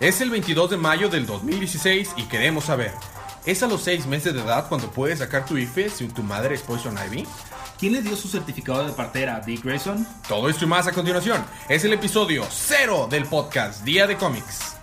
Es el 22 de mayo del 2016 y queremos saber, ¿es a los 6 meses de edad cuando puedes sacar tu IFE si tu madre es Poison Ivy? ¿Quién le dio su certificado de partera? ¿Dick Grayson? Todo esto y más a continuación. Es el episodio 0 del podcast Día de Cómics.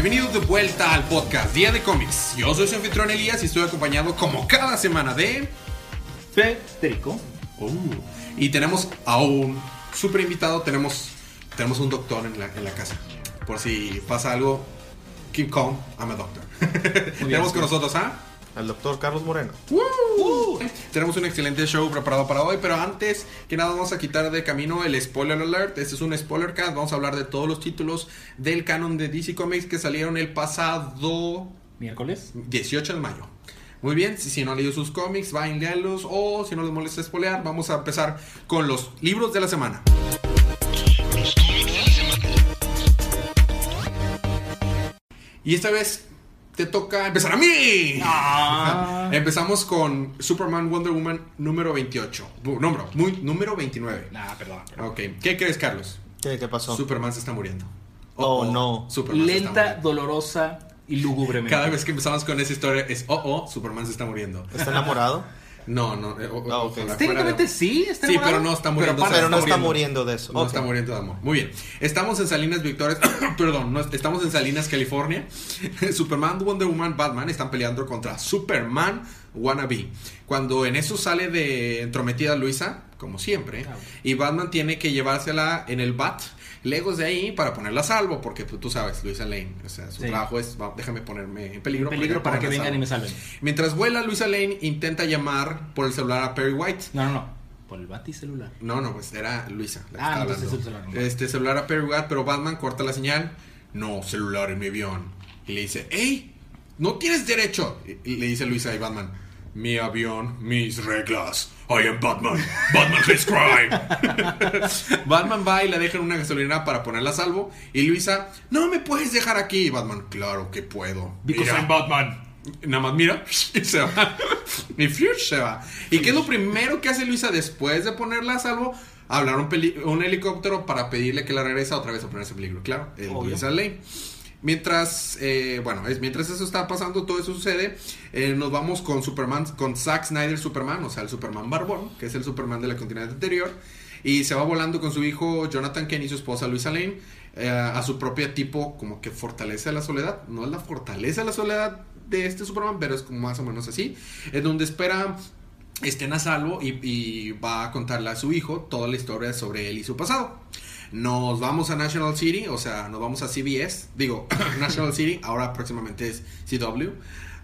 Bienvenidos de vuelta al podcast Día de Cómics. Yo soy su anfitrión Elías y estoy acompañado como cada semana de... Federico. Uh, y tenemos a un super invitado, tenemos, tenemos un doctor en la, en la casa. Por si pasa algo, King Kong, I'm a doctor. tenemos con nosotros a... Al doctor Carlos Moreno. Tenemos un excelente show preparado para hoy, pero antes que nada vamos a quitar de camino el spoiler alert. Este es un spoiler cast. Vamos a hablar de todos los títulos del canon de DC Comics que salieron el pasado ¿Miércoles? 18 de mayo. Muy bien, si, si no han leído sus cómics, vayan leerlos o si no les molesta spoilear, vamos a empezar con los libros de la semana. Y esta vez te toca empezar a mí. Ah. Empezamos con Superman Wonder Woman número 28. Bu- Número, muy, número 29. Nah, perdón. perdón. Ok, ¿qué crees, Carlos? ¿Qué, qué pasó? Superman se está muriendo. Oh, no. Superman se está Lenta, dolorosa y lúgubremente. Cada vez que empezamos con esa historia es, oh, oh, Superman se está muriendo. ¿Está enamorado? No, no, eh, o- Ah, ok. ojalá Técnicamente de- sí, está Sí, enamorado. pero no está muriendo. se Pero no está muriendo. muriendo de eso. No está muriendo de amor. Muy bien. Estamos en Salinas Victorias. Perdón, no, estamos en Salinas, California. Superman, Wonder Woman, Batman están peleando contra Superman Wannabe. Cuando en eso sale de entrometida Luisa, como siempre, Ah, y Batman tiene que llevársela en el bat. Lejos de ahí para ponerla a salvo, porque pues, tú sabes, Luisa Lane, o sea, su Sí. trabajo es, va, déjame ponerme en peligro, Peligro para que vengan y salvo". me salven. Mientras vuela, Luisa Lane intenta llamar por el celular a Perry White. No, no, no. Por el baticelular. No, no, pues era Luisa. la Ah, entonces el celular. Este celular a Perry White, pero Batman corta la señal. No, celular en mi avión. Y le dice, ¡Ey! No tienes derecho. Y le dice Luisa y Batman, mi avión, mis reglas. I am Batman. Batman hates crime. Batman va y la deja en una gasolinera para ponerla a salvo. Y Luisa, no me puedes dejar aquí. Y Batman, claro que puedo. Because Mira. I'm Batman. Nada más mira y se va. Y Fuchs se va. ¿Y qué es lo primero que hace Luisa después de ponerla a salvo? Hablar un, peli- un helicóptero para pedirle que la regrese otra vez a ponerse en peligro. Claro, el. Luisa Lane. Mientras, eh, bueno, es, mientras eso está pasando, todo eso sucede, eh, nos vamos con Superman, con Zack Snyder Superman, o sea, el Superman Barbón, que es el Superman de la continente anterior, y se va volando con su hijo Jonathan Kent y su esposa Luisa Lane eh, a su propia tipo, como que fortalece la soledad. No es la fortaleza de la soledad de este Superman, pero es como más o menos así, en donde espera estén a salvo y va a contarle a su hijo toda la historia sobre él y su pasado. Nos vamos a National City, o sea, nos vamos a CBS, digo, National City, ahora próximamente es CW,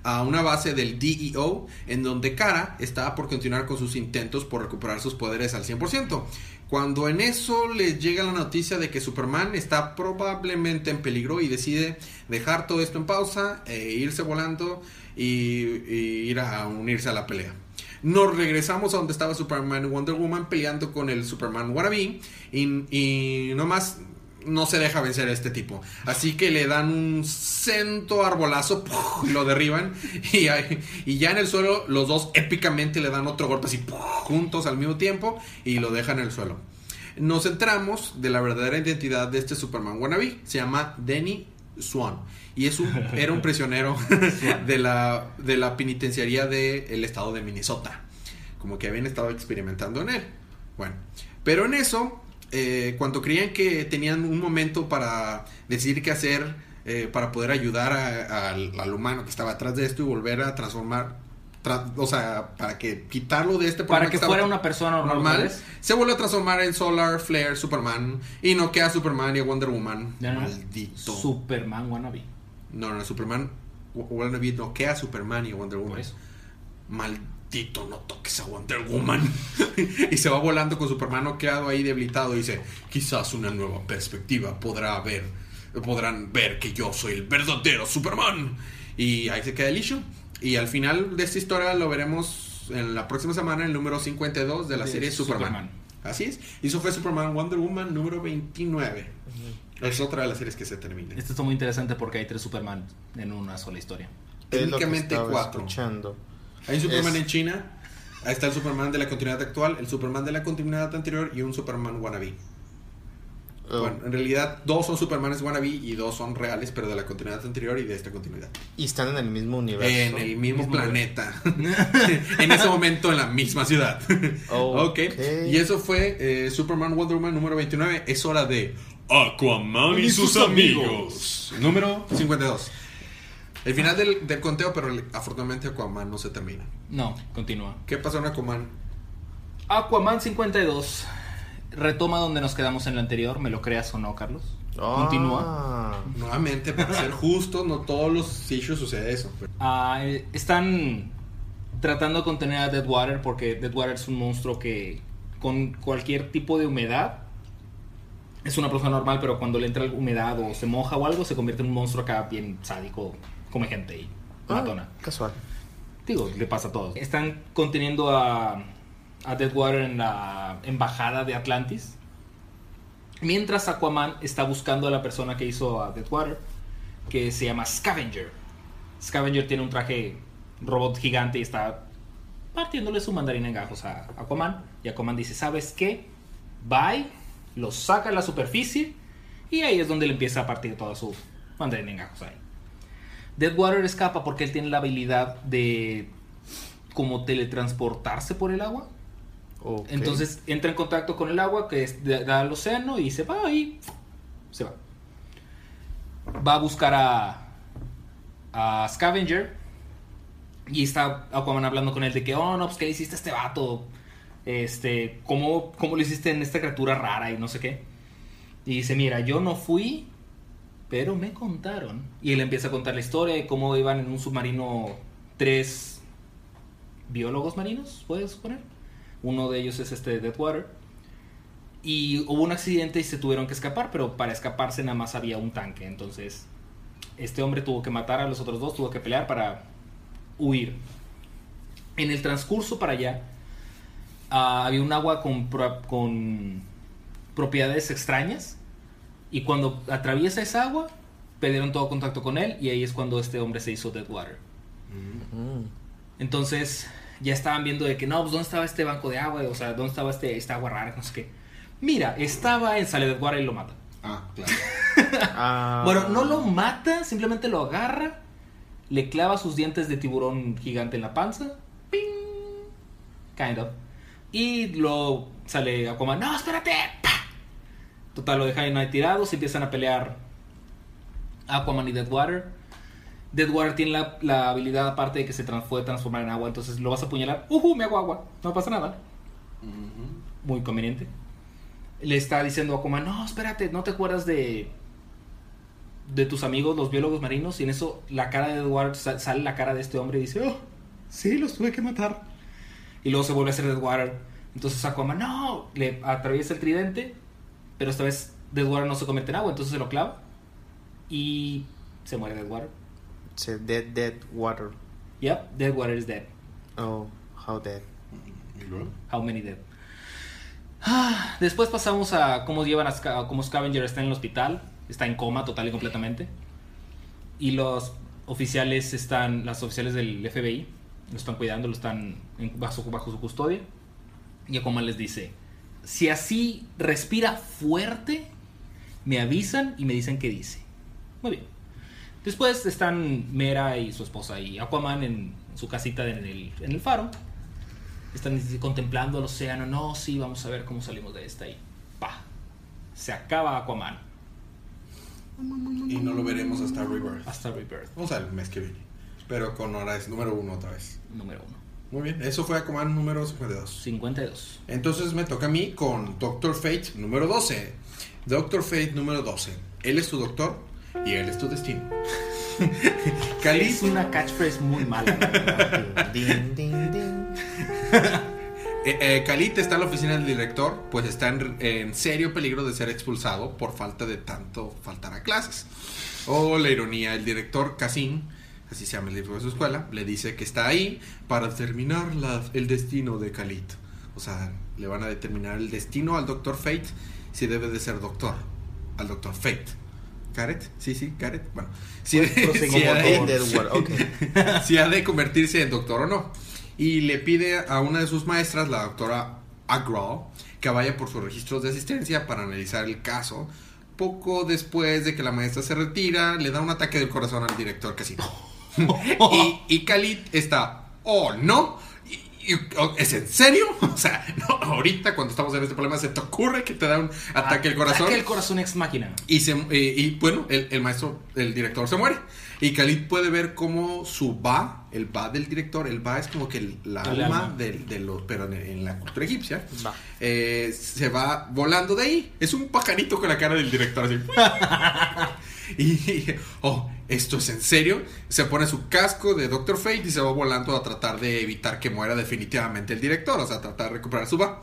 a una base del DEO, en donde Kara está por continuar con sus intentos por recuperar sus poderes al 100%. Cuando en eso les llega la noticia de que Superman está probablemente en peligro y decide dejar todo esto en pausa e irse volando y, y ir a unirse a la pelea. Nos regresamos a donde estaba Superman y Wonder Woman peleando con el Superman Wannabe y, y nomás no se deja vencer a este tipo. Así que le dan un cento arbolazo, y lo derriban y, y ya en el suelo los dos épicamente le dan otro golpe así juntos al mismo tiempo y lo dejan en el suelo. Nos centramos de la verdadera identidad de este Superman Wannabe. Se llama Denny Swan. Y es un, era un prisionero de la, de la penitenciaría del estado de Minnesota. Como que habían estado experimentando en él. Bueno, pero en eso, eh, cuando creían que tenían un momento para decidir qué hacer, eh, para poder ayudar a- a- al, al humano que estaba atrás de esto y volver a transformar, tra- o sea, para que quitarlo de este Para que fuera una persona normal. normal, se vuelve a transformar en Solar Flare Superman y no queda Superman y a Wonder Woman. Ya no. Maldito. Superman wannabe. No, no, Superman. Wannabe noquea a Superman y a Wonder Woman. Maldito, no toques a Wonder Woman. y se va volando con Superman noqueado ahí debilitado. Y dice: Quizás una nueva perspectiva podrá ver. Podrán ver que yo soy el verdadero Superman. Y ahí se queda el issue. Y al final de esta historia lo veremos en la próxima semana, el número 52 de la serie Superman. Superman. Así es. Y eso fue Superman Wonder Woman número 29. Es otra de las series que se termina. Esto está muy interesante porque hay tres Superman en una sola historia. Técnicamente cuatro. escuchando. Hay un Superman Es- en China, ahí está el Superman de la continuidad actual, el Superman de la continuidad anterior y un Superman wannabe. Oh, Bueno, en realidad dos son Supermanes wannabe y dos son reales, pero de la continuidad anterior y de esta continuidad. y están en el mismo universo. En el mismo Mismo planeta. en ese momento en la misma ciudad. Oh, ok. Y eso fue eh, Superman Wonder Woman número 29. Es hora de Aquaman y sus amigos. Número 52. El final del, del conteo, pero el- afortunadamente Aquaman no se termina. No, continúa. ¿Qué pasó en Aquaman? Aquaman 52 retoma donde nos quedamos en la anterior, me lo creas o no, Carlos. Ah. Continúa. Nuevamente, para ser justos, no todos los issues sucede eso. pero- Ah, eh, están tratando de contener a Deadwater porque Deadwater es un monstruo que con cualquier tipo de humedad es una persona normal, pero cuando le entra humedad o se moja o algo, se convierte en un monstruo acá bien sádico, come gente y Ah, matona. casual. Digo, le pasa a todos. Están conteniendo a, a Deadwater en la embajada de Atlantis. Mientras Aquaman está buscando a la persona que hizo a Deadwater, que se llama Scavenger. Scavenger tiene un traje robot gigante y está partiéndole su mandarín en gajos a Aquaman. Y Aquaman dice, ¿sabes qué? Bye, lo saca a la superficie y ahí es donde le empieza a partir toda su mandarín en gajos ahí. Deadwater escapa porque él tiene la habilidad de como teletransportarse por el agua. Entonces entra en contacto con el agua que da al océano y se va y se va. Va a buscar a, a Scavenger y está Aquaman hablando con él de que, oh no, pues qué hiciste este vato, este, ¿cómo, cómo lo hiciste en esta criatura rara y no sé qué. Y dice, mira, yo no fui, pero me contaron. Y él empieza a contar la historia de cómo iban en un submarino tres biólogos marinos, puedes suponer. Uno de ellos es este Deadwater. Y hubo un accidente y se tuvieron que escapar, pero para escaparse nada más había un tanque. Entonces, este hombre tuvo que matar a los otros dos, tuvo que pelear para huir. En el transcurso para allá, ah, había un agua con, pro- con propiedades extrañas. Y cuando atraviesa esa agua, perdieron todo contacto con él. Y ahí es cuando este hombre se hizo Deadwater. Mm. Entonces ya estaban viendo de que no, pues dónde estaba este banco de agua, o sea, dónde estaba este, esta agua rara, no sé qué. Mira, estaba en Sale Deadwater y lo mata. Ah, claro. Ah. Bueno, no lo mata, simplemente lo agarra, le clava sus dientes de tiburón gigante en la panza, ¡ping! kind of, y lo sale Aquaman, no, espérate. Total, lo dejan ahí tirado, se empiezan a pelear Aquaman y Deadwater. Deadwater tiene la, la habilidad aparte de que se trans- puede transformar en agua, entonces lo vas a apuñalar, ¡uhu! Me hago agua, no pasa nada. Muy conveniente. Le está diciendo a Aquaman, no, espérate, ¿no te acuerdas de de tus amigos, los biólogos marinos? Y en eso la cara de Edward sa- sale la cara de este hombre y dice, oh, sí, los tuve que matar. Y luego se vuelve a hacer Edward. Entonces Aquaman, no, le atraviesa el tridente, pero esta vez Deadwater no se convierte en agua, entonces se lo clava y se muere Deadwater. Say dead, dead water. Yep, Deadwater is dead. Oh, how dead. How many dead? Ah, Después pasamos a cómo llevan a, cómo Scavenger está en el hospital, está en coma total y completamente. Y los oficiales están, las oficiales del FBI lo están cuidando, lo están en- bajo, bajo su custodia. Y Aquaman les dice, si así respira fuerte, me avisan y me dicen qué dice. Muy bien. Después están Mera y su esposa y Aquaman en su casita en el, en el faro. Están contemplando el océano. No, sí, vamos a ver cómo salimos de esta. Y pa, se acaba Aquaman. Y no lo veremos hasta Rebirth. Hasta Rebirth, Vamos al mes que viene. Pero con horas número uno otra vez. número uno. Muy bien, eso fue Aquaman número 52. 52. Entonces me toca a mí con Doctor Fate número 12. Doctor Fate número 12. Él es tu doctor y él es tu destino. Cali, Es una catchphrase muy mala. Ding, ding, ding. eh, eh, está en la oficina del director, pues está en, en serio peligro de ser expulsado por falta de tanto faltar a clases. O la ironía, el director Casim, así se llama el libro de su escuela, le dice que está ahí para determinar la- el destino de Khalid. O sea, le van a determinar el destino al Doctor Fate si debe de ser doctor. al Doctor Fate. ¿Gareth? Sí, sí, Gareth. Bueno, si, Pues, si ha de- favor. Dead Water, ok. si ha de convertirse en doctor o no. Y le pide a una de sus maestras, la doctora Agrawal, que vaya por sus registros de asistencia para analizar el caso. Poco después de que la maestra se retira, le da un ataque del corazón al director casino. y, y Khalid está, oh no, ¿es en serio? O sea, no, ahorita cuando estamos en este problema se te ocurre que te da un ataque al corazón. Ataque al corazón ex máquina. Y, se, eh, y bueno, el, el maestro, el director se muere. Y Khalid puede ver cómo su ba, el ba del director, el ba es como que el- la El alma, alma. de, de los, pero en, en la cultura egipcia, Va. eh, se va volando de ahí. Es un pajarito con la cara del director así. y, oh, ¿esto es en serio? Se pone su casco de Doctor Fate y se va volando a tratar de evitar que muera definitivamente el director, o sea, tratar de recuperar su ba.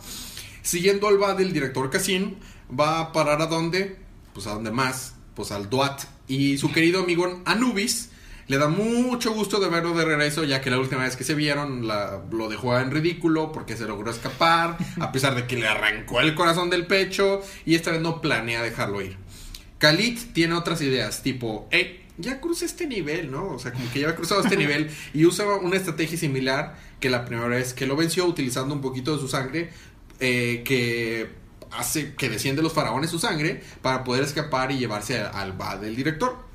Siguiendo al va del director Cassin, va a parar a dónde? Pues a dónde más, pues al Duat. Y su querido amigo Anubis le da mucho gusto de verlo de regreso, ya que la última vez que se vieron lo dejó en ridículo porque se logró escapar, a pesar de que le arrancó el corazón del pecho y esta vez no planea dejarlo ir. Khalid tiene otras ideas, tipo, hey, ya crucé este nivel, ¿no? O sea, como que ya ha cruzado este nivel y usa una estrategia similar que la primera vez que lo venció utilizando un poquito de su sangre eh, que hace que desciende los faraones su sangre para poder escapar y llevarse al va del director.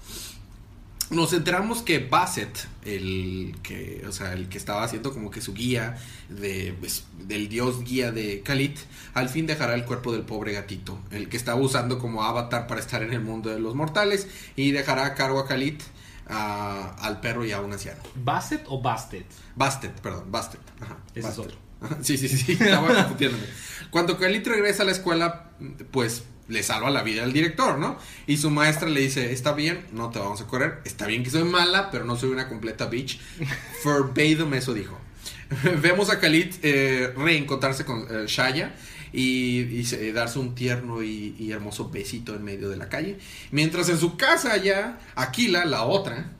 Nos enteramos que Basset, el que, o sea, el que estaba haciendo como que su guía de, pues, del dios guía de Khalid, al fin dejará el cuerpo del pobre gatito, el que estaba usando como avatar para estar en el mundo de los mortales, y dejará a cargo a Khalid, a- al perro y a un anciano. ¿Basset o Bastet? Bastet, perdón, Bastet. Ajá, Ese es otro. Sí, sí, sí, estaba confundiéndome. Cuando Khalid regresa a la escuela, pues le salva la vida al director, ¿no? Y su maestra le dice, está bien, no te vamos a correr, está bien que soy mala, pero no soy una completa bitch. Verbatim eso dijo. Vemos a Khalid eh, reencontrarse con eh, Shaya y, y se- darse un tierno y, y hermoso besito en medio de la calle. Mientras en su casa ya, Aquila, la otra,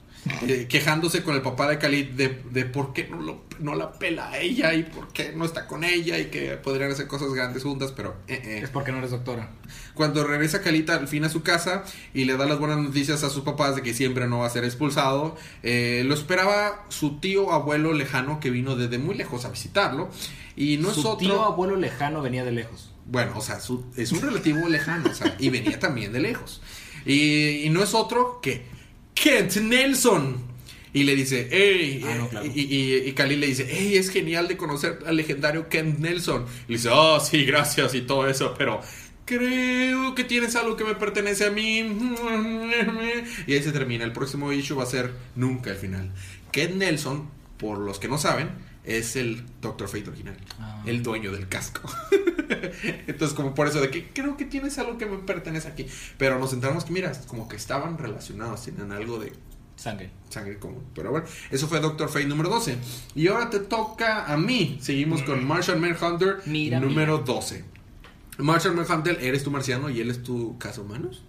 eh, quejándose con el papá de Khalid de, de por qué no, lo- no la pela a ella y por qué no está con ella y que podrían hacer cosas grandes juntas, pero... eh, eh. Es porque no eres doctora. Cuando regresa Calita al fin a su casa y le da las buenas noticias a sus papás de que siempre no va a ser expulsado, lo esperaba su tío abuelo lejano que vino desde muy lejos a visitarlo. Y no es Su otro. tío abuelo lejano venía de lejos. Bueno, o sea, su- es un relativo lejano, o sea, y venía también de lejos. Y, y no es otro que Kent Nelson. Y le dice, hey, Ah, no, claro. y, y, y Khalil le dice, hey, es genial de conocer al legendario Kent Nelson. Y le dice, oh, sí, gracias y todo eso, pero creo que tienes algo que me pertenece a mí. Y ahí se termina. El próximo issue va a ser nunca el final. Kent Nelson, por los que no saben, es el Doctor Fate original. Ah. El dueño del casco. Entonces, como por eso de que creo que tienes algo que me pertenece aquí. Pero nos enteramos que, mira, como que estaban relacionados, tienen algo de Sangre. sangre común. Pero bueno, eso fue Doctor Fate número 12. Y ahora te toca a mí. Seguimos con Martian Manhunter Mira, número mira. 12. Martian Manhunter, eres tu marciano y él es tu caso humanos.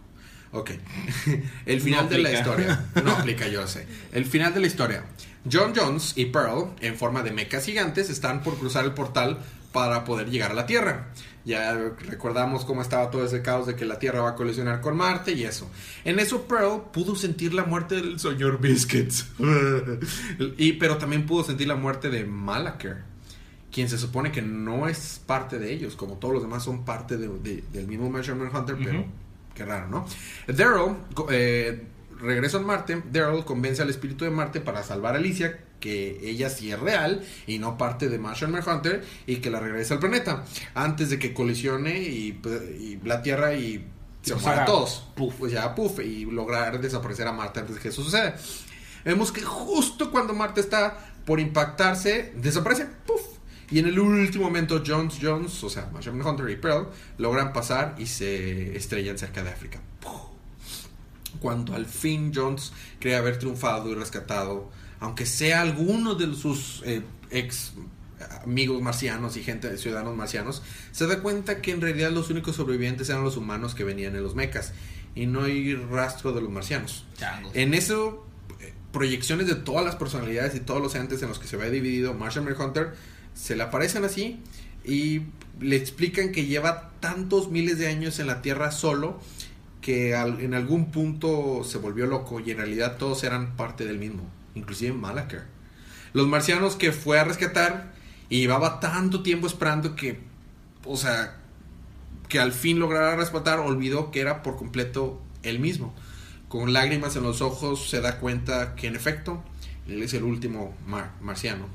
Ok. El final No de la historia. No aplica, yo sé. El final de la historia. John Jones y Pearl, en forma de mecas gigantes, están por cruzar el portal para poder llegar a la Tierra. Ya recordamos cómo estaba todo ese caos de que la Tierra va a colisionar con Marte y eso. En eso Pearl pudo sentir la muerte del señor Biscuits. y, pero también pudo sentir la muerte de Malakir, quien se supone que no es parte de ellos, como todos los demás son parte de- de- del mismo Measurement Hunter, pero qué raro, ¿no? Daryl, eh, regreso en Marte, Daryl convence al espíritu de Marte para salvar a Alicia, que ella sí es real y no parte de Martian Manhunter, y que la regrese al planeta, antes de que colisione y, y la Tierra y se mueran todos. puff. Pues ya, puff, y lograr desaparecer a Marte antes de que eso suceda. Vemos que justo cuando Marte está por impactarse, desaparece, puff. Y en el último momento, Jones Jones, o sea, Martian Hunter y Pearl, logran pasar y se estrellan cerca de África. Cuando al fin Jones cree haber triunfado y rescatado, aunque sea alguno de sus eh, ex amigos marcianos y gente ciudadanos marcianos, se da cuenta que en realidad los únicos sobrevivientes eran los humanos que venían en los mechas y no hay rastro de los marcianos. Changos. En eso, eh, proyecciones de todas las personalidades y todos los entes en los que se ve dividido Martian Manhunter se le aparecen así y le explican que lleva tantos miles de años en la Tierra solo que en algún punto se volvió loco y en realidad todos eran parte del mismo, inclusive Malakar. Los marcianos que fue a rescatar y llevaba tanto tiempo esperando que, o sea, que al fin lograra rescatar, olvidó que era por completo él mismo. Con lágrimas en los ojos se da cuenta que en efecto él es el último mar- marciano.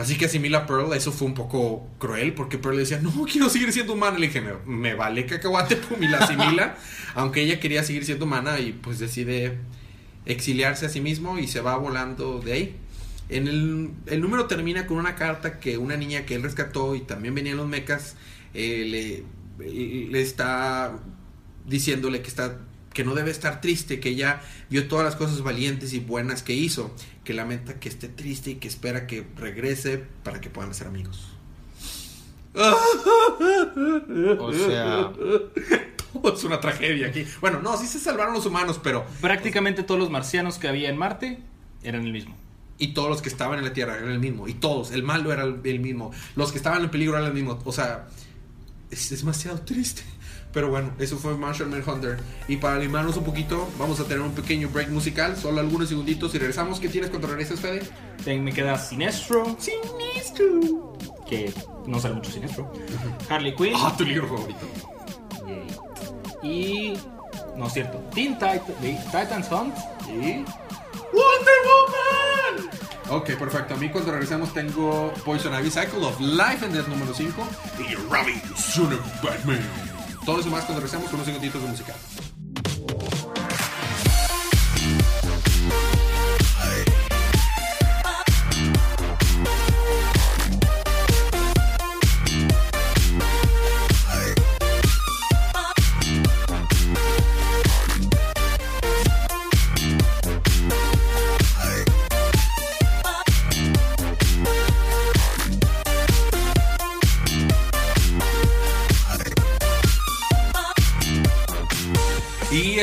Así que asimila a Pearl, eso fue un poco cruel porque Pearl le decía, no, quiero seguir siendo humana. Le dije, me, me vale cacahuate, pum, y la asimila. aunque ella quería seguir siendo humana y pues decide exiliarse a sí mismo y se va volando de ahí. En el, el número termina con una carta que una niña que él rescató y también venía en los mecas eh, le, le está diciéndole que está que no debe estar triste, que ella vio todas las cosas valientes y buenas que hizo, que lamenta que esté triste y que espera que regrese para que puedan ser amigos. O sea, Todo es una tragedia aquí. Bueno, no, sí se salvaron los humanos, pero Prácticamente todos los marcianos que había en Marte eran el mismo. y todos los que estaban en la Tierra eran el mismo, y todos, el malo era el, mismo, los que estaban en peligro eran el mismo, o sea, es demasiado triste. Pero bueno, eso fue Marshall Manhunter. Y para animarnos un poquito, vamos a tener un pequeño break musical, solo algunos segunditos y regresamos. ¿Qué tienes cuando regresas, Fede? Ten- Me queda Sinestro, Sinestro. que no sale mucho Sinestro. Harley Quinn. Ah, tu libro favorito. Yay. Y. No es cierto. Teen Titan, Titans Hunt. Y. Wonder Woman. Ok, perfecto. A mí cuando regresamos tengo Poison Ivy Cycle of Life and Death número 5 y Ravi, Son of Batman. Todo eso más cuando regresamos con unos segunditos de música.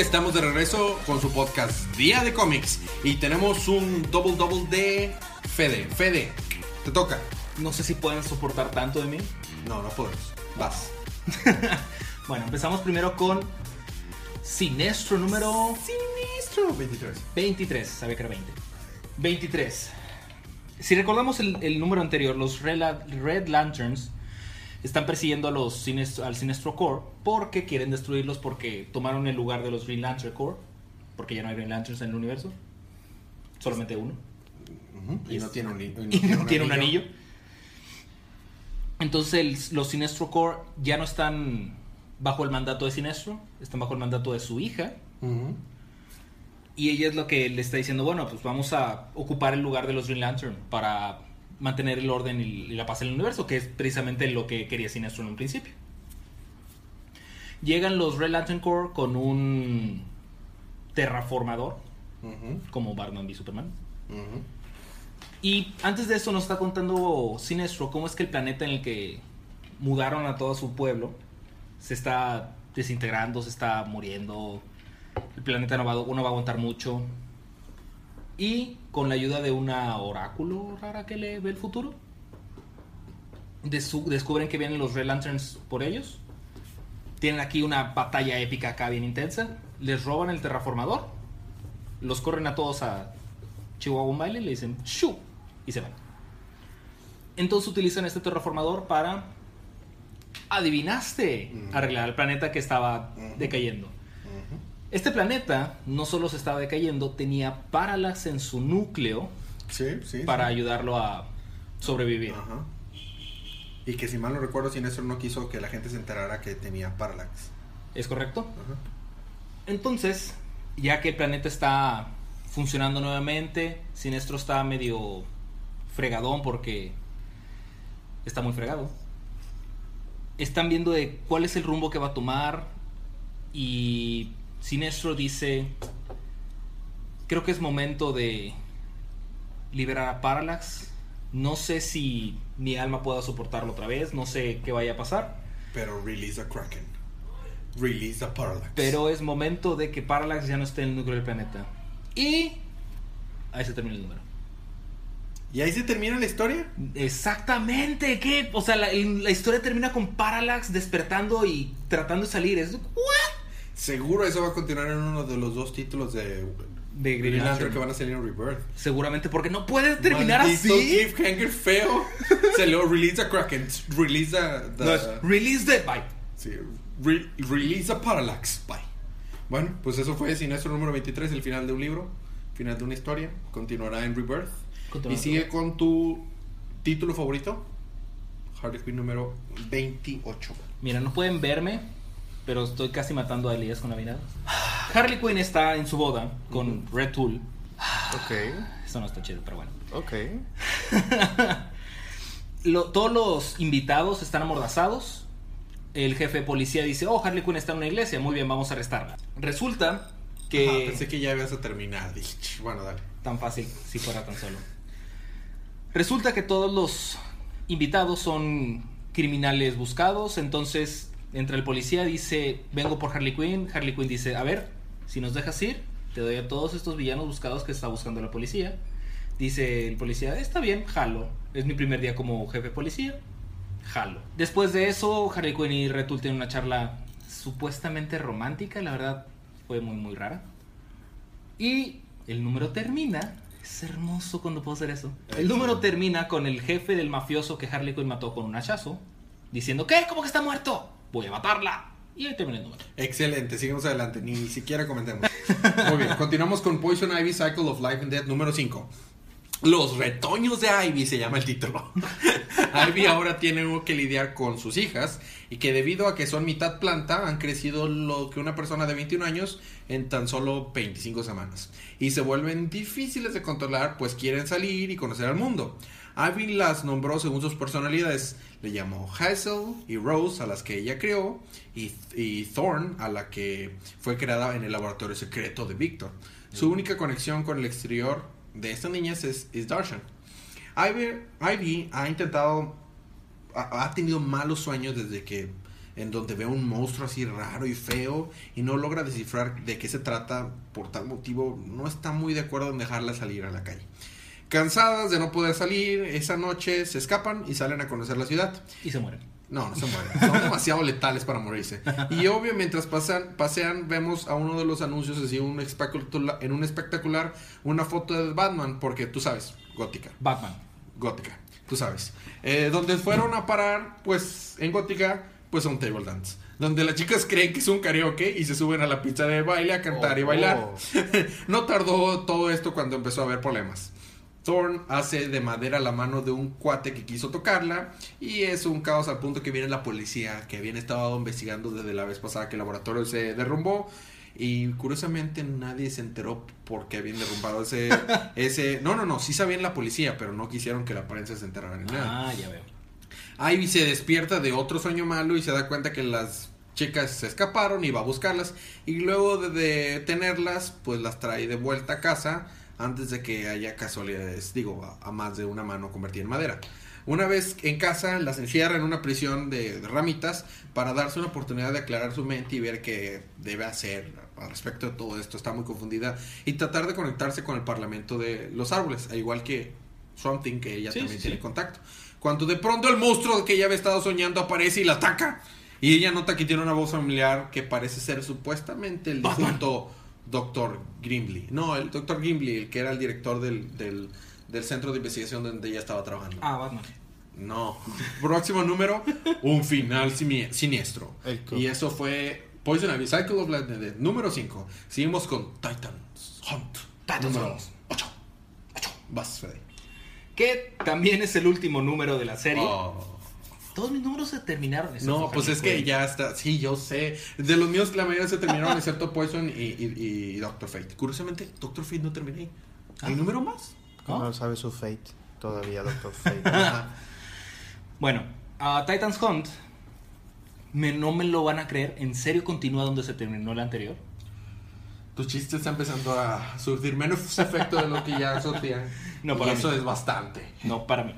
Estamos de regreso con su podcast Día de Cómics. Y tenemos un double double de Fede. Fede, te toca. No sé si pueden soportar tanto de mí. No, no podemos. Vas. Bueno, empezamos primero con Sinestro número Sinistro. 23. 23. Sabía que era 20. 23. Si recordamos el, el número anterior, los Red, Red Lanterns están persiguiendo a los Sinestro- al Sinestro Corps porque quieren destruirlos porque tomaron el lugar de los Green Lantern Corps. Porque ya no hay Green Lanterns en el universo. Solamente uno. Y no tiene un, y no y no tiene un anillo. Entonces el- los Sinestro Corps ya no están bajo el mandato de Sinestro, están bajo el mandato de su hija. Y ella es lo que le está diciendo, bueno, pues vamos a ocupar el lugar de los Green Lantern para mantener el orden y, la paz en el universo, que es precisamente lo que quería Sinestro en un principio. Llegan los Red Lantern Corps con un terraformador, como Batman y Superman. Y antes de eso nos está contando Sinestro cómo es que el planeta en el que mudaron a todo su pueblo se está desintegrando, se está muriendo. El planeta no va, no va a aguantar mucho. Y con la ayuda de una oráculo rara que le ve el futuro, descubren que vienen los Red Lanterns por ellos. Tienen aquí una batalla épica acá bien intensa. Les roban el terraformador. Los corren a todos a Chihuahua un baile, le dicen ¡Shu! y se van. Entonces utilizan este terraformador para, adivinaste, Ujú. arreglar el planeta que estaba decayendo. Este planeta no solo se estaba decayendo, tenía Parallax en su núcleo Sí, sí. para sí. ayudarlo a sobrevivir. Ajá. Y que si mal no recuerdo, Sinestro no quiso que la gente se enterara que tenía Parallax. ¿Es correcto? Ajá. Entonces, ya que el planeta está funcionando nuevamente, Sinestro está medio fregadón porque está muy fregado. Están viendo de cuál es el rumbo que va a tomar y Sinestro dice, creo que es momento de liberar a Parallax. No sé si mi alma pueda soportarlo otra vez, no sé qué vaya a pasar. Pero release a Kraken. Release a Parallax. Pero es momento de que Parallax ya no esté en el núcleo del planeta. Y ahí se termina el número. ¿Y ahí se termina la historia? Exactamente, ¿qué? O sea, la, la historia termina con Parallax despertando y tratando de salir. Es, ¿what? Seguro eso va a continuar en uno de los dos títulos de, De Green Green Lantern que van a salir en Rebirth. Seguramente porque no puede terminar Maldito así. cliffhanger feo. Se lo release a Kraken. Release a. the- No, release the bye. sí, re- release a Parallax. Bye. Bueno, pues eso fue Sinestro número 23, el final de un libro, final de una historia. Continuará en Rebirth. Y sigue con tu título favorito. Harley Quinn número 28. Mira, no pueden verme, pero estoy casi matando a Elías con la mirada. Harley Quinn está en su boda con Red Tool. Ok, Eso no está chido, pero bueno. ok. Lo- todos los invitados están amordazados. El jefe de policía dice, oh, Harley Quinn está en una iglesia, muy bien, vamos a arrestarla. Resulta que... Ajá, pensé que ya ibas a terminar. Dije, "Ch, bueno, dale. Tan fácil si fuera tan solo. Resulta que todos los invitados son criminales buscados, entonces entra el policía, dice, vengo por Harley Quinn, Harley Quinn dice, a ver, si nos dejas ir, te doy a todos estos villanos buscados que está buscando la policía. Dice el policía, está bien, jalo, es mi primer día como jefe de policía, jalo. Después de eso, Harley Quinn y Retul tienen una charla supuestamente romántica, la verdad fue muy muy rara. Y el número termina. Es hermoso cuando puedo hacer eso. El número termina con el jefe del mafioso que Harley Quinn mató con un hachazo. Diciendo, ¿qué? ¿Cómo que está muerto? Voy a matarla. Y ahí termina el número. Excelente, sigamos adelante, ni siquiera comentemos. Muy bien, continuamos con Poison Ivy Cycle of Life and Death número 5. Los retoños de Ivy se llama el título. Ivy ahora tiene que lidiar con sus hijas y que debido a que son mitad planta han crecido lo que una persona de 21 años en tan solo 25 semanas y se vuelven difíciles de controlar pues quieren salir y conocer al mundo. Ivy las nombró según sus personalidades. Le llamó Hazel y Rose a las que ella creó y, y Thorn a la que fue creada en el laboratorio secreto de Victor. Su única conexión con el exterior de estas niñas es, Darshan. Ivy, ha intentado, ha tenido malos sueños desde que en donde ve un monstruo así raro y feo y no logra descifrar de qué se trata, por tal motivo no está muy de acuerdo en dejarla salir a la calle. Cansadas de no poder salir, esa noche se escapan y salen a conocer la ciudad. Y se mueren. No, no se mueren. Son demasiado letales para morirse. Y obvio, mientras pasan, pasean, vemos a uno de los anuncios así un espectacular, en un espectacular una foto de Batman, porque tú sabes, gótica, Batman. gótica, tú sabes. Eh, donde fueron a parar, pues, en gótica, pues a un table dance. Donde las chicas creen que es un karaoke y se suben a la pista de baile a cantar y Oh, bailar. oh. no tardó todo esto cuando empezó a haber problemas. Thorn hace de madera la mano de un cuate que quiso tocarla y es un caos al punto que viene la policía que habían estado investigando desde la vez pasada que el laboratorio se derrumbó y curiosamente nadie se enteró porque habían derrumbado ese ese no no no sí sabían la policía pero no quisieron que la prensa se enterara ni nada. Ah, ya veo. Ivy se despierta de otro sueño malo y se da cuenta que las chicas se escaparon y va a buscarlas y luego de detenerlas pues las trae de vuelta a casa antes de que haya casualidades, digo, a, a más de una mano convertida en madera. Una vez en casa las encierra en una prisión de, de ramitas para darse una oportunidad de aclarar su mente y ver qué debe hacer al respecto de todo esto. Está muy confundida y tratar de conectarse con el parlamento de los árboles, al igual que Something que ella Sí, también sí, tiene sí. contacto. Cuando de pronto el monstruo que ella había estado soñando aparece y la ataca. Y ella nota que tiene una voz familiar que parece ser supuestamente el difunto Dr. Grimley. No, el Dr. Grimley, el que era el director del, del, del centro de investigación donde ella estaba trabajando. Ah, Batman. No. Próximo número, un final siniestro. Y eso fue Poison Ivy, Cycle of Light, de número 5. Seguimos con Titans Hunt. Titans número Hunt. 8. 8. Vas, Freddy. Que también es el último número de la serie. Oh. Todos mis números se terminaron. No, pues es que ya está. Sí, yo sé. De los míos, la mayoría se terminaron, excepto Poison y, y, y Doctor Fate. Curiosamente, Doctor Fate no terminé. ¿Hay Ah. número más? ¿No? No sabe su fate todavía, Doctor Fate. Ajá. Bueno, a Titans Hunt me, no me lo van a creer. ¿En serio continúa donde se terminó el anterior? Tu chiste está empezando a surtir menos efecto de lo que ya surtían. No, y para eso mí. es bastante. No, para mí.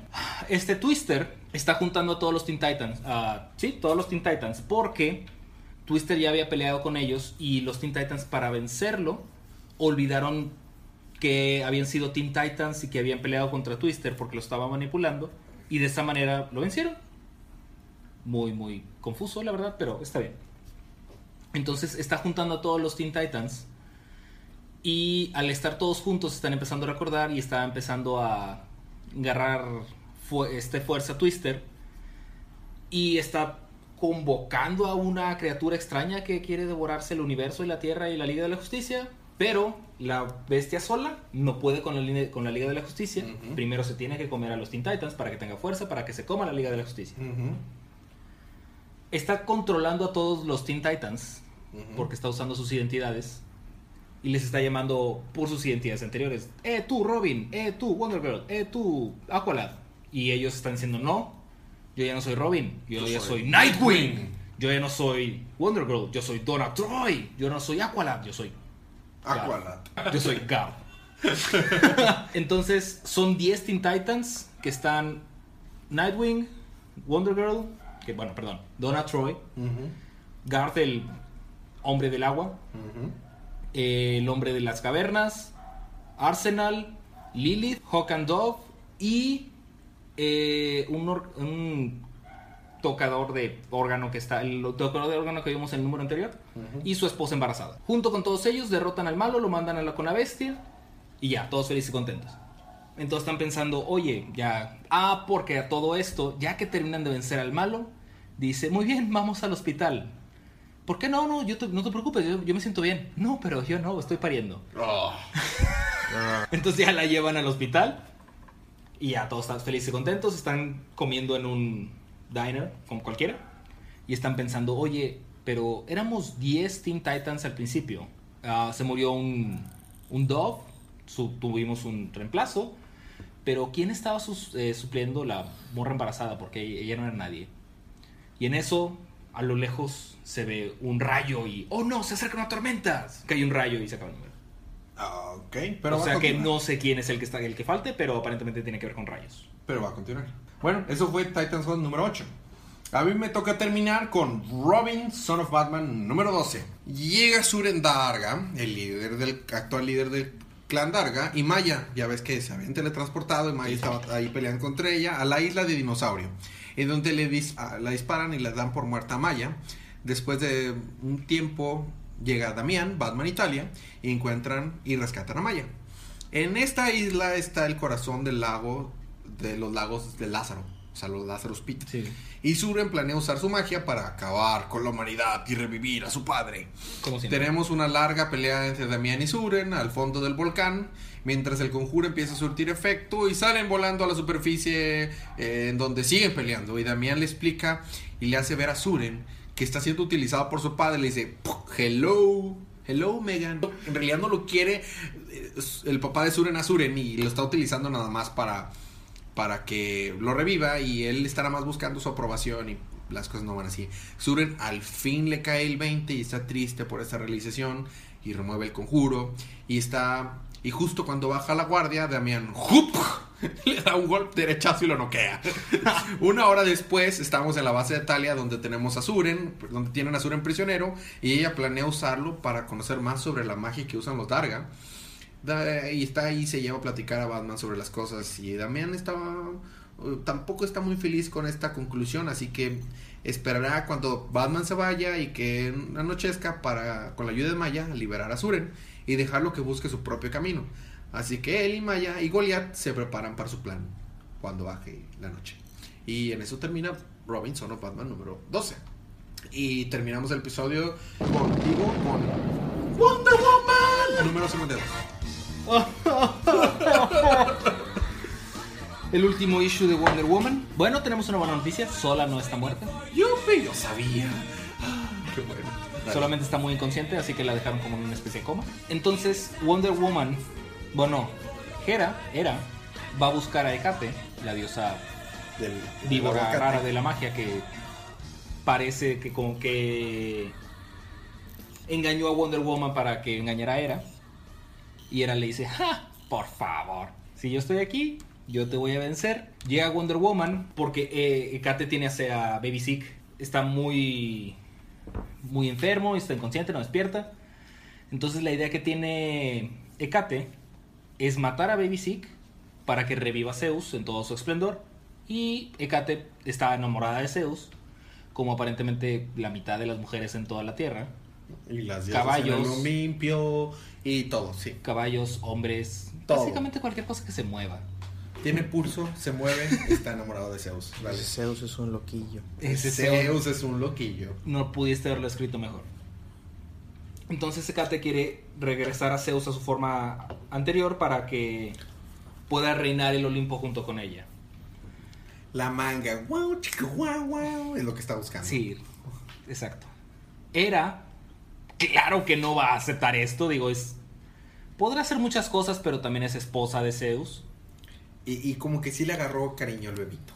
Este Twister está juntando a todos los Teen Titans. sí, todos los Teen Titans. Porque Twister ya había peleado con ellos y los Teen Titans para vencerlo olvidaron que habían sido Teen Titans y que habían peleado contra Twister porque lo estaba manipulando. Y de esa manera lo vencieron. Muy, muy confuso, la verdad, pero está bien. Entonces está juntando a todos los Teen Titans. Y al estar todos juntos están empezando a recordar y está empezando a agarrar fu- este fuerza Twister. Y está convocando a una criatura extraña que quiere devorarse el universo y la Tierra y la Liga de la Justicia. Pero la bestia sola no puede con la, line- con la Liga de la Justicia. Primero se tiene que comer a los Teen Titans para que tenga fuerza, para que se coma la Liga de la Justicia. Está controlando a todos los Teen Titans porque está usando sus identidades y les está llamando por sus identidades anteriores. Eh, tú, Robin. Eh, tú, Wonder Girl. Eh, tú, Aqualad. Y ellos están diciendo, no, yo ya no soy Robin. Yo, Yo ya soy soy Nightwing. Yo ya no soy Wonder Girl. Yo soy Donna Troy. Yo no soy Aqualad. Yo soy Aqualad. yo soy Gab. Entonces, son 10 Teen Titans que están Nightwing, Wonder Girl, que bueno, perdón, Donna Troy, Garth el hombre del agua, eh, el hombre de las cavernas, Arsenal, Lilith, Hawk and Dove y eh, un, or- un tocador de órgano que está, el tocador de órgano que vimos en el número anterior, y su esposa embarazada. Junto con todos ellos derrotan al malo, lo mandan a la con la bestia y ya, todos felices y contentos. Entonces están pensando, oye, ya, ah, porque a todo esto, ya que terminan de vencer al malo, dice, muy bien, vamos al hospital. ¿Por qué no? No, yo te- no te preocupes, yo, yo me siento bien. No, pero yo no, estoy pariendo. Oh, Entonces ya la llevan al hospital y ya todos están felices y contentos, están comiendo en un diner, como cualquiera, y están pensando, oye, pero éramos 10 Teen Titans al principio. Ah, se murió un, un Dove, su- tuvimos un reemplazo, pero ¿quién estaba sus- eh, supliendo la morra embarazada? Porque ella no era nadie. Y en eso, a lo lejos, se ve un rayo y, oh no, se acerca una tormenta. Cae un rayo y se acaba el número. Ah, ok, pero o sea que no sé quién es el que está el que falte, pero aparentemente tiene que ver con rayos. Pero va a continuar. Bueno, eso fue Titans Hunt número 8. A mí me toca terminar con Robin, Son of Batman número 12. Llega Suren Darga, el líder del actual líder del clan Darga, y Maya, ya ves que se habían teletransportado y Maya estaba ahí peleando contra ella, a la isla de Dinosaurio, en donde le dis- la disparan y le dan por muerta a Maya. Después de un tiempo llega Damián, Batman Italia, y encuentran y rescatan a Maya. En esta isla está el corazón del lago, de los lagos de Lázaro, o sea, los Lazarus Pit. Sí. Y Suren planea usar su magia para acabar con la humanidad y revivir a su padre. Como. Tenemos una larga pelea entre Damián y Suren al fondo del volcán, mientras el conjuro empieza a surtir efecto y salen volando a la superficie eh, en donde siguen peleando. Y Damián le explica y le hace ver a Suren que está siendo utilizado por su padre. Le dice, hello, hello Megan. En realidad no lo quiere eh, el papá de Suren a Suren y lo está utilizando nada más para, para que lo reviva y él estará más buscando su aprobación y las cosas no van así. Suren al fin le cae el 20 y está triste por esta realización y remueve el conjuro y está y justo cuando baja la guardia Damián ¡jup! le da un golpe derechazo y lo noquea. Una hora después estamos en la base de Talia donde tenemos a Suren, donde tienen a Suren prisionero y ella planea usarlo para conocer más sobre la magia que usan los Darga. Da- y está ahí, se lleva a platicar a Batman sobre las cosas. Y Damián estaba. eh, Tampoco está muy feliz con esta conclusión. Así que esperará cuando Batman se vaya y que anochezca para, con la ayuda de Maya, liberar a Suren y dejarlo que busque su propio camino. Así que él y Maya y Goliath se preparan para su plan cuando baje la noche. Y en eso termina Robinson o Batman número 12. Y terminamos el episodio contigo con Wonder Woman número 52. El último issue de Wonder Woman. Bueno, tenemos una buena noticia. Sola no está muerta. Yo sabía. Ah, Qué bueno. Dale. Solamente está muy inconsciente, así que la dejaron como en una especie de coma. Entonces, Wonder Woman, bueno, Hera, Hera, va a buscar a Hecate, la diosa Del, víbora rara de la magia que parece que como que engañó a Wonder Woman para que engañara a Hera. Y Hera le dice, ¡ja! Por favor, si yo estoy aquí, yo te voy a vencer. Llega Wonder Woman porque eh, Hecate tiene a Baby Sick. Está muy, muy enfermo, está inconsciente, no despierta. Entonces la idea que tiene Hecate es matar a Baby Sick para que reviva a Zeus en todo su esplendor. Y Hecate está enamorada de Zeus, como aparentemente la mitad de las mujeres en toda la Tierra. Y las Caballos. en el Olimpio y todo, sí. Caballos, hombres, Todo. básicamente cualquier cosa que se mueva. Tiene pulso, se mueve, está enamorado de Zeus. Dale. Zeus es un loquillo. Ese Zeus es un loquillo. no pudiste haberlo escrito mejor. Entonces Hecate quiere regresar a Zeus a su forma anterior para que pueda reinar el Olimpo junto con ella. La manga, wow, chica, wow, wow, es lo que está buscando. Sí, exacto. Era, claro que no va a aceptar esto, digo, es... Podrá hacer muchas cosas, pero también es esposa de Zeus. Y, y como que sí le agarró cariño al bebito,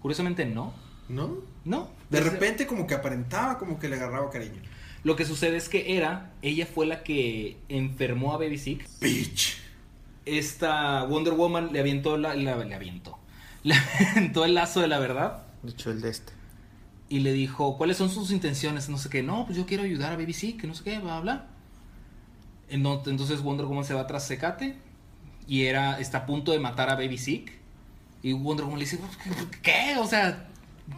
Curiosamente no. ¿no? No. De repente como que aparentaba como que le agarraba cariño. Lo que sucede es que era, ella fue la que enfermó a Baby Sick. Bitch. Esta Wonder Woman le avientó la, la- le avientó. Le aventó el lazo de la verdad De hecho, el de este. y le dijo, ¿cuáles son sus intenciones? No sé qué. No, pues yo quiero ayudar a Baby Sick, que no sé qué, bla, bla. Entonces Wonder Woman se va tras Secate y era, está a punto de matar a Baby Sick. Y Wonder Woman le dice, ¿qué? ¿qué? O sea,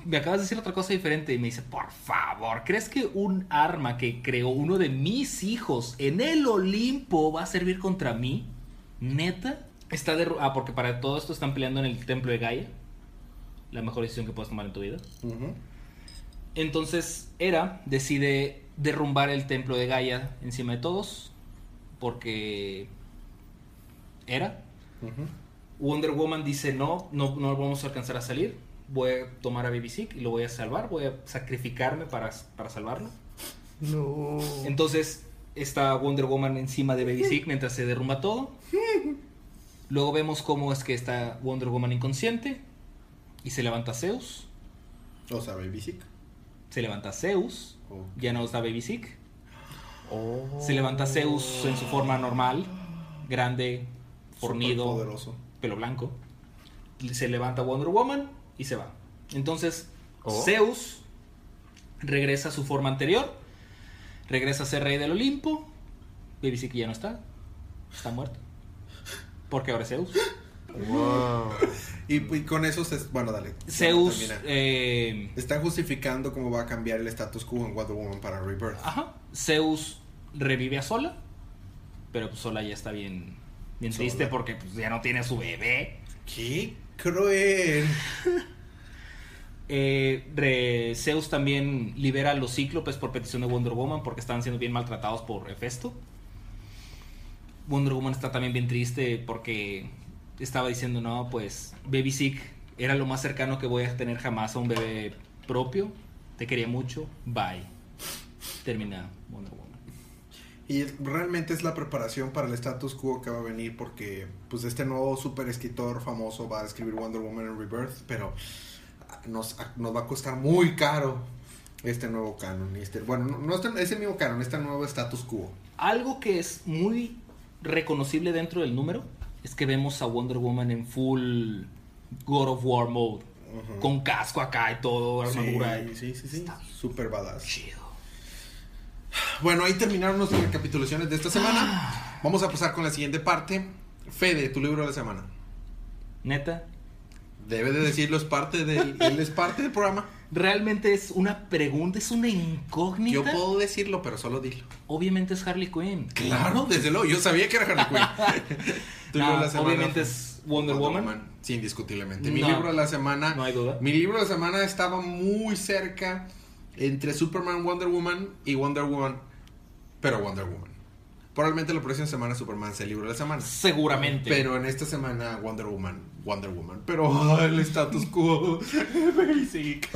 me acabas de decir otra cosa diferente. Y me dice, por favor, ¿crees que un arma que creó uno de mis hijos en el Olimpo va a servir contra mí? ¿Neta? Está derru- ah, porque para todo esto están peleando en el templo de Gaia. La mejor decisión que puedes tomar en tu vida. Entonces, Hera decide derrumbar el templo de Gaia encima de todos. Porque. Ujú. Wonder Woman dice: No, no, no vamos a alcanzar a salir. Voy a tomar a Baby Sick y lo voy a salvar. Voy a sacrificarme para, para salvarlo. No. Entonces está Wonder Woman encima de Baby Sick mientras se derrumba todo. Luego vemos cómo es que está Wonder Woman inconsciente. Y se levanta Zeus. O sea, Baby Sick. Se levanta Zeus. Oh. Ya no está Baby Sick. Oh. Se levanta Zeus en su forma normal. Grande, fornido, Poderoso. pelo blanco. Se levanta Wonder Woman y se va. Entonces, Oh. Zeus regresa a su forma anterior. Regresa a ser rey del Olimpo. Baby ya no está. Está muerto. Porque ahora es Zeus. Wow. Y, y con eso, se, bueno, dale. Zeus. Eh, Están justificando cómo va a cambiar el status quo en Wonder Woman para Rebirth. ajá. Zeus revive a Sola. Pero pues Sola ya está bien, bien Sola. triste porque pues, ya no tiene su bebé. ¡Qué cruel! Eh, re- Zeus también libera a los cíclopes por petición de Wonder Woman porque estaban siendo bien maltratados por Hefesto. Wonder Woman está también bien triste porque estaba diciendo, no, pues Baby Sick era lo más cercano que voy a tener jamás a un bebé propio. Te quería mucho. Bye. Termina Wonder Woman. Y realmente es la preparación para el status quo que va a venir porque pues este nuevo super escritor famoso va a escribir Wonder Woman en Rebirth, pero nos, nos va a costar muy caro este nuevo canon. Este, bueno, no, no este- es el mismo canon, este nuevo status quo. Algo que es muy reconocible dentro del número es que vemos a Wonder Woman en full God of War mode. Con casco acá y todo, armadura. Sí, sí, sí, sí. Está Super badass. chido. Bueno, ahí terminaron nuestras recapitulaciones de esta semana. Vamos a pasar con la siguiente parte. Fede, tu libro de la semana. Neta, Debe de decirlo, es parte del, él es parte del programa. realmente es una pregunta, es una incógnita. Yo puedo decirlo, pero solo dilo. Obviamente es Harley Quinn. Claro, desde luego. Yo sabía que era Harley Quinn. Tu No, libro de la semana obviamente es Wonder, Woman. Sí, indiscutiblemente. Mi No. libro de la semana. No hay duda. Mi libro de la semana estaba muy cerca entre Superman, Wonder Woman y Wonder Woman. Pero Wonder Woman. Probablemente la próxima semana Superman sea el libro de la semana. Seguramente. Pero en esta semana Wonder Woman, Wonder Woman. Pero el status quo. Basic.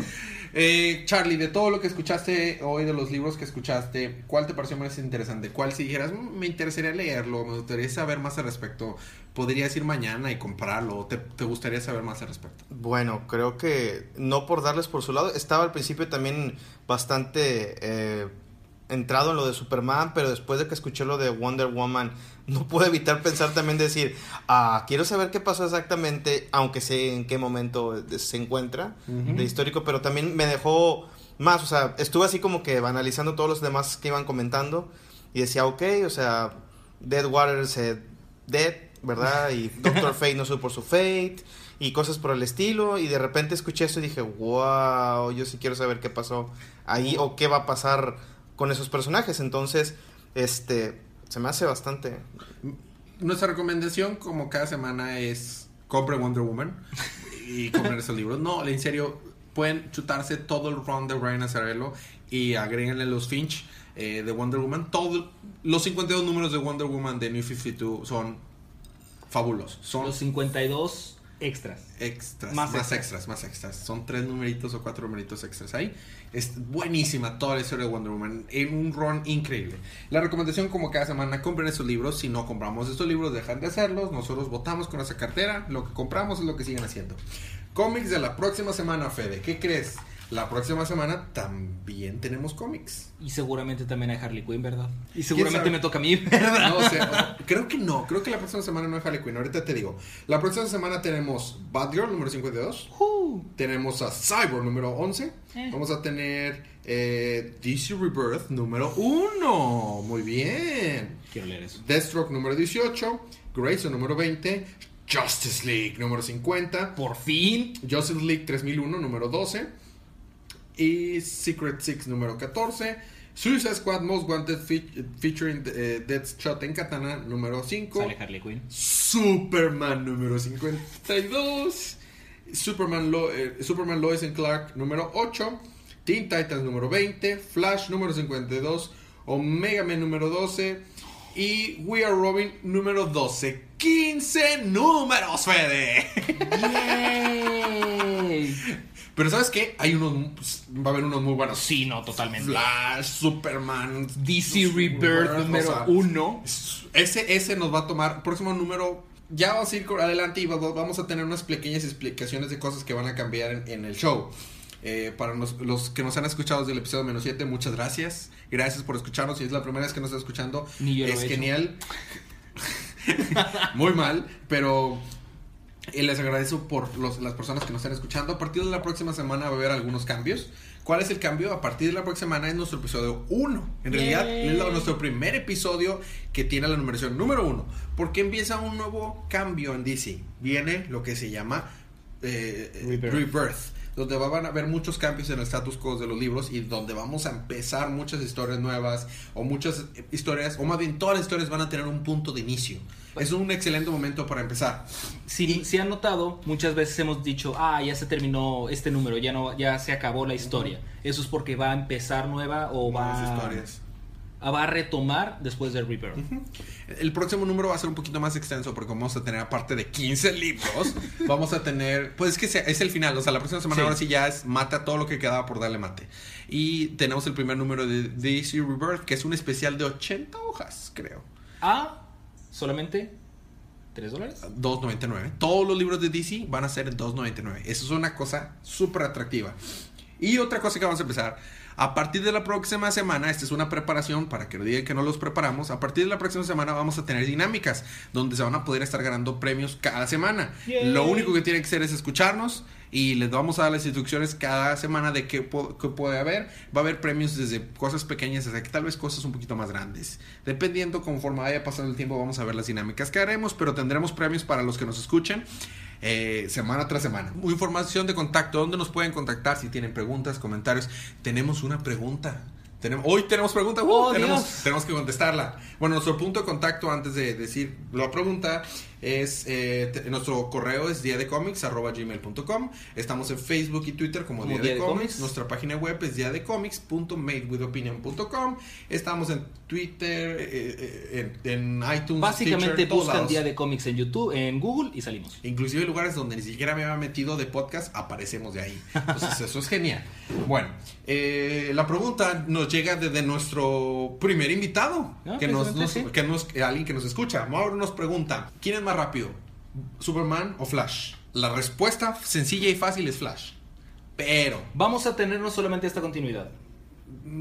Eh, Charlie, de todo lo que escuchaste hoy, de los libros que escuchaste, ¿cuál te pareció más interesante? ¿Cuál si dijeras, "Mm, me interesaría leerlo, me gustaría saber más al respecto? ¿Podrías ir mañana y comprarlo? ¿Te, te gustaría saber más al respecto? Bueno, creo que no por darles por su lado, estaba al principio también bastante eh, entrado en lo de Superman, pero después de que escuché lo de Wonder Woman, no puedo evitar pensar también decir, ah, quiero saber qué pasó exactamente, aunque sé en qué momento se encuentra Ujú. de histórico, pero también me dejó más, o sea, estuve así como que analizando todos los demás que iban comentando y decía, ok, o sea, Deadwater se dead, ¿verdad? Y Doctor Fate no supo por su fate y cosas por el estilo y de repente escuché esto y dije, wow, yo sí quiero saber qué pasó ahí o qué va a pasar con esos personajes. Entonces, este, se me hace bastante. Nuestra recomendación, como cada semana, es compre Wonder Woman y compren esos libros. No, en serio, pueden chutarse todo el run de Ryan Azarello y agréguenle los Finch eh, de Wonder Woman. Todo, los 52 números de Wonder Woman de New 52 son fabulosos. Son Los 52 extras. extras, Más más, extras. extras. más extras. Son tres numeritos o cuatro numeritos extras ahí. Es buenísima toda la historia de Wonder Woman en un run increíble. La recomendación como cada semana, compren esos libros. Si no compramos estos libros, dejan de hacerlos. Nosotros votamos con esa cartera. Lo que compramos es lo que siguen haciendo. Cómics de la próxima semana, Fede. ¿Qué crees? La próxima semana también tenemos cómics. Y seguramente también hay Harley Quinn, ¿verdad? Y seguramente me toca a mí, ¿verdad? No sé, o- creo que no. Creo que la próxima semana no es Harley Quinn. Ahorita te digo. La próxima semana tenemos Batgirl número 52. Uh, Tenemos a Cyborg número 11. Eh. Vamos a tener eh, DC Rebirth número 1. Muy bien. quiero leer eso. Deathstroke número 18. Grayson número 20. Justice League número 50. Por fin. Justice League 3001 número 12. Y Secret Six número 14. Suicide Squad Most Wanted fe- featuring eh, Deathshot en Katana número 5. Sale Harley Quinn. Superman número 52. Superman, Lo- eh, Superman Lois and Clark número 8. Teen Titans número 20. Flash número 52. Omega Man número 12. Y We Are Robin número 12. 15 números, Fede. Yay. Pero ¿sabes qué? Hay unos. Va a haber unos muy buenos. Sí, no, totalmente. Flash, Superman. DC Rebirth o número sea, 1. Ese, ese nos va a tomar. Próximo número. Ya vamos a ir adelante y va- vamos a tener unas pequeñas explicaciones de cosas que van a cambiar en, en el show. Eh, para los, los que nos han escuchado desde el episodio menos 7, muchas gracias. Gracias por escucharnos. Si es la primera vez que nos está escuchando, Ni yo lo es he genial. Muy mal, pero y les agradezco por los- las personas que nos están escuchando. A partir de la próxima semana va a haber algunos cambios. ¿Cuál es el cambio? A partir de la próxima semana es nuestro episodio 1. En realidad es nuestro primer episodio que tiene la numeración número 1. Porque empieza un nuevo cambio en DC. Viene lo que se llama eh, Rebirth. Rebirth. Donde van a haber muchos cambios en el status quo de los libros y donde vamos a empezar muchas historias nuevas o muchas historias, o más bien todas las historias van a tener un punto de inicio. Es un excelente momento para empezar. Si, si han notado, muchas veces hemos dicho, ah, ya se terminó este número, ya no, ya se acabó la historia. Eso es porque va a empezar nueva o va, historias. va a retomar después del Rebirth. El próximo número va a ser un poquito más extenso porque vamos a tener, aparte de 15 libros, vamos a tener, pues es que sea- es el final, o sea, la próxima semana Sí. ahora sí ya es mata todo lo que quedaba por darle mate. Y tenemos el primer número de DC Rebirth, que es un especial de 80 hojas, creo. A solamente 3 dólares. 2.99. Todos los libros de DC van a ser en 2.99. Eso es una cosa súper atractiva. Y otra cosa que vamos a empezar. A partir de la próxima semana, esta es una preparación para que no digan que no los preparamos. A partir de la próxima semana vamos a tener dinámicas donde se van a poder estar ganando premios cada semana. Yay. Lo único que tienen que hacer es escucharnos y les vamos a dar las instrucciones cada semana de qué, po- qué puede haber. Va a haber premios desde cosas pequeñas hasta que tal vez cosas un poquito más grandes. Dependiendo conforme vaya pasando el tiempo vamos a ver las dinámicas que haremos, pero tendremos premios para los que nos escuchen eh, semana tras semana. Información de contacto, ¿dónde nos pueden contactar si tienen preguntas, comentarios? Tenemos una pregunta. Tenemos, hoy tenemos pregunta, ¡uh! Oh, tenemos, tenemos que contestarla. Bueno, nuestro punto de contacto antes de decir la pregunta es eh, te- nuestro correo es día de cómics gmail.com. Estamos en Facebook y Twitter como, Como día, Día de. Cómics. Nuestra página web es día de cómics.madewithopinion.com. Estamos en Twitter, eh, eh, en, en iTunes, Básicamente Stitcher, buscan día de cómics en YouTube, en Google y salimos. Inclusive lugares donde ni siquiera me había metido de podcast, aparecemos de ahí. Entonces eso es genial. Bueno, eh, la pregunta nos llega desde nuestro primer invitado, Ah, que, nos, precisamente, nos- sí. que nos- eh, alguien que nos escucha. Mauro nos pregunta, ¿quién es más rápido? ¿Superman o Flash? La respuesta sencilla y fácil es Flash. Pero... Vamos a tener no solamente esta continuidad.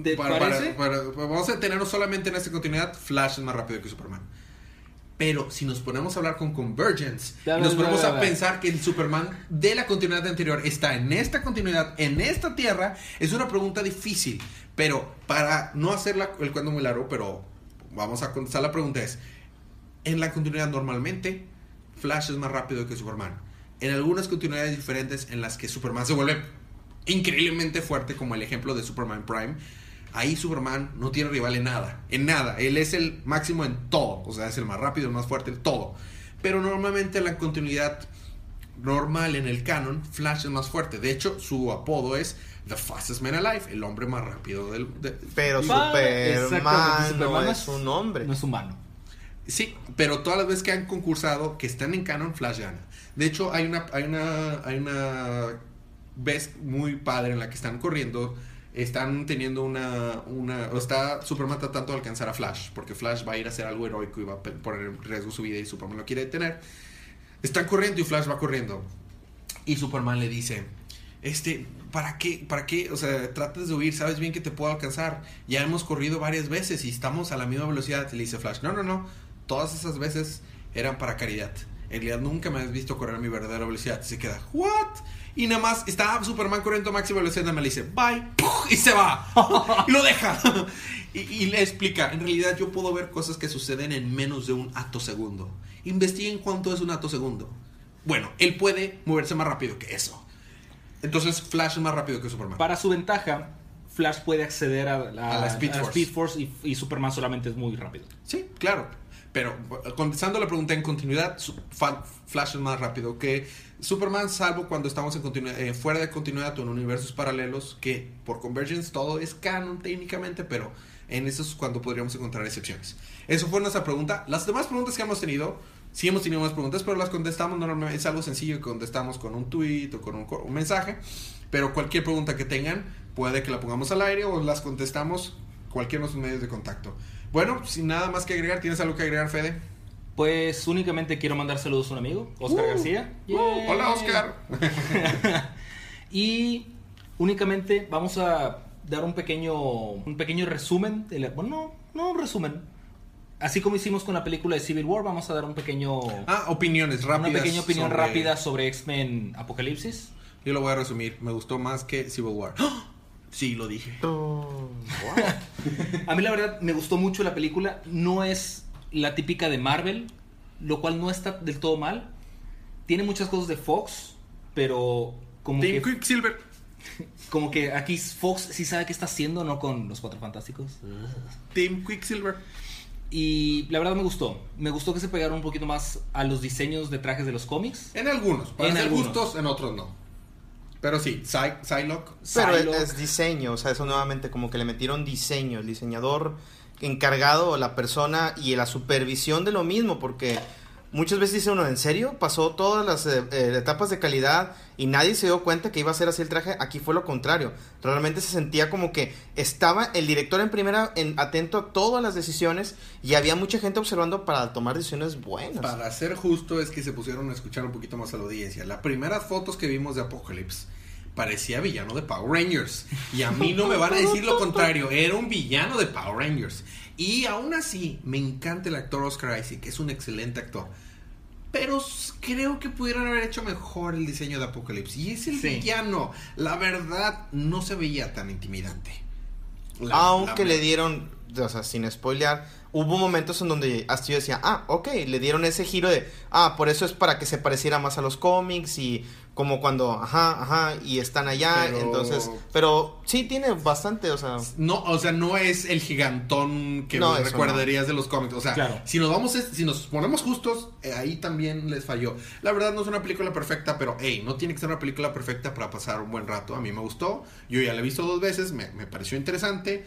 ¿Te para- parece? para- para- vamos a tenernos solamente en esta continuidad, Flash es más rápido que Superman. Pero si nos ponemos a hablar con Convergence, y nos ponemos a pensar que el Superman de la continuidad anterior está en esta continuidad, en esta tierra, es una pregunta difícil. Pero para no hacer la- el cuento muy largo, pero vamos a contestar la pregunta es, en la continuidad normalmente, Flash es más rápido que Superman. En algunas continuidades diferentes en las que Superman se vuelve increíblemente fuerte, como el ejemplo de Superman Prime, Ahí Superman no tiene rival en nada, en nada. Él es el máximo en todo, o sea, es el más rápido, el más fuerte, en todo. Pero normalmente la continuidad normal en el canon, Flash es más fuerte. De hecho, su apodo es The Fastest Man Alive, el hombre más rápido del... de- Pero Superman Superman no es- es un hombre. No es humano. Sí, pero todas las veces que han concursado, que están en canon, Flash gana. De hecho, hay una, hay una, hay una vez muy padre en la que están corriendo, están teniendo una, una, o está Superman tratando de alcanzar a Flash, porque Flash va a ir a hacer algo heroico y va a poner en riesgo su vida y Superman lo quiere detener. Están corriendo y Flash va corriendo. Y Superman le dice, este, ¿para qué? ¿Para qué? O sea, tratas de huir, sabes bien que te puedo alcanzar. Ya hemos corrido varias veces y estamos a la misma velocidad. Y le dice Flash, no, no, no, todas esas veces eran para caridad. En realidad nunca me has visto correr a mi verdadera velocidad. Se queda, ¿what? Y nada más está Superman corriendo a máxima velocidad. Nada más le dice, bye, y se va. y lo deja. y, y le explica, en realidad yo puedo ver cosas que suceden en menos de un acto segundo. Investiguen cuánto es un acto segundo. Bueno, él puede moverse más rápido que eso. Entonces Flash es más rápido que Superman. Para su ventaja, Flash puede acceder a, la Speed a Force. Speed Force y, y Superman solamente es muy rápido. Sí, claro. Pero contestando la pregunta en continuidad, Flash es más rápido que Superman, salvo cuando estamos en eh, fuera de continuidad o en universos paralelos, que por Convergence todo es canon técnicamente, pero en eso es cuando podríamos encontrar excepciones. Eso fue nuestra pregunta. Las demás preguntas que hemos tenido, sí hemos tenido más preguntas, pero las contestamos normalmente, es algo sencillo, contestamos con un tweet o con un, mensaje, pero cualquier pregunta que tengan, puede que la pongamos al aire o las contestamos cualquiera de nuestros medios de contacto. Bueno, sin nada más que agregar, ¿tienes algo que agregar, Fede? Pues únicamente quiero mandar saludos a un amigo, Oscar Uh, García. uh, hola, Oscar. y únicamente vamos a dar un pequeño, un pequeño resumen. De la- bueno, no, no un resumen. Así como hicimos con la película de Civil War, vamos a dar un pequeño, Ah, opiniones rápidas. una pequeña opinión sobre- rápida sobre X-Men Apocalipsis. Yo lo voy a resumir. Me gustó más que Civil War. ¡Ah! Sí, lo dije. Oh, A mí la verdad me gustó mucho la película. No es la típica de Marvel, lo cual no está del todo mal. Tiene muchas cosas de Fox, pero como Team que, Quicksilver. como que aquí Fox sí sabe qué está haciendo, ¿no? Con los Cuatro Fantásticos. Team Quicksilver. Y la verdad me gustó. Me gustó que se pegaron un poquito más a los diseños de trajes de los cómics. En algunos. Para En ser algunos. justos, en otros no. Pero sí, Psy- Psylocke. Pero Psylocke. es diseño, o sea, eso nuevamente como que le metieron diseño, el diseñador encargado, la persona y la supervisión de lo mismo, porque muchas veces dice uno, ¿en serio? Pasó todas las eh, eh, etapas de calidad y nadie se dio cuenta que iba a ser así el traje, aquí fue lo contrario, realmente se sentía como que estaba el director en primera en, atento a todas las decisiones y había mucha gente observando para tomar decisiones buenas. Para ser justo, es que se pusieron a escuchar un poquito más a la audiencia. Las primeras fotos que vimos de Apocalypse parecía villano de Power Rangers. Y a mí no me van a decir lo contrario. Era un villano de Power Rangers. Y aún así, me encanta el actor Oscar Isaac, que es un excelente actor. Pero creo que pudieron haber hecho mejor el diseño de Apocalypse. Y es el Sí. villano. La verdad, no se veía tan intimidante. La- Aunque la- le dieron, o sea, sin spoilear, hubo momentos en donde hasta yo decía, ah, ok, le dieron ese giro de, ah, por eso es para que se pareciera más a los cómics y como cuando, ajá, ajá, y están allá, Pero- entonces, pero sí tiene bastante, o sea, No, o sea, no es el gigantón que No, recordarías de los cómics. O sea, Claro. si nos vamos, si nos ponemos justos, eh, ahí también les falló. La verdad no es una película perfecta, pero hey, no tiene que ser una película perfecta para pasar un buen rato. A mí me gustó. Yo ya la he visto dos veces, me, me pareció interesante.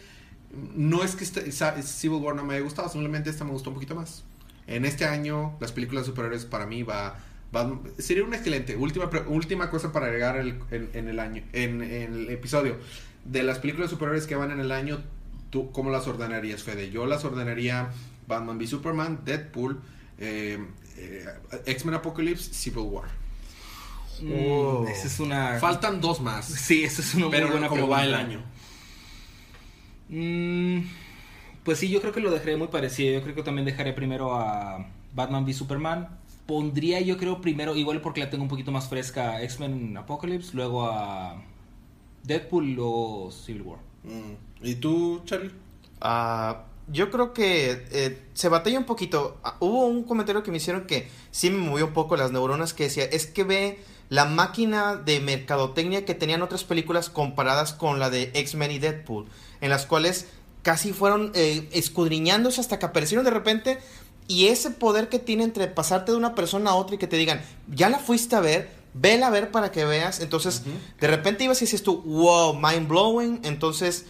No es que este- Civil War no me haya gustado, simplemente esta me gustó un poquito más. En este año, las películas de superhéroes para mí va, sería un excelente. Última, última cosa para agregar el- en, en el año, en, en el episodio. De las películas de superhéroes que van en el año, ¿tú cómo las ordenarías, Fede? Yo las ordenaría Batman v Superman, Deadpool, eh, eh, X-Men Apocalypse, Civil War. Mm, Oh. esa es una... Faltan dos más, Sí, esa es una pero muy buena como pregunta. va el año. Mm, pues sí, yo creo que lo dejaré muy parecido. Yo creo que también dejaré primero a Batman v Superman. Pondría yo creo primero, igual porque la tengo un poquito más fresca, X-Men Apocalypse, luego a Deadpool y luego Civil War. Mm. ¿Y tú, Charlie? ah, yo creo que eh, se batalla un poquito. Ah, Hubo un comentario que me hicieron que sí me movió un poco las neuronas que decía, es que ve la máquina de mercadotecnia que tenían otras películas comparadas con la de X-Men y Deadpool, en las cuales casi fueron eh, escudriñándose hasta que aparecieron de repente y ese poder que tiene entre pasarte de una persona a otra y que te digan, ya la fuiste a ver, vela a ver para que veas, entonces de repente ibas y dices tú, wow, mind blowing, entonces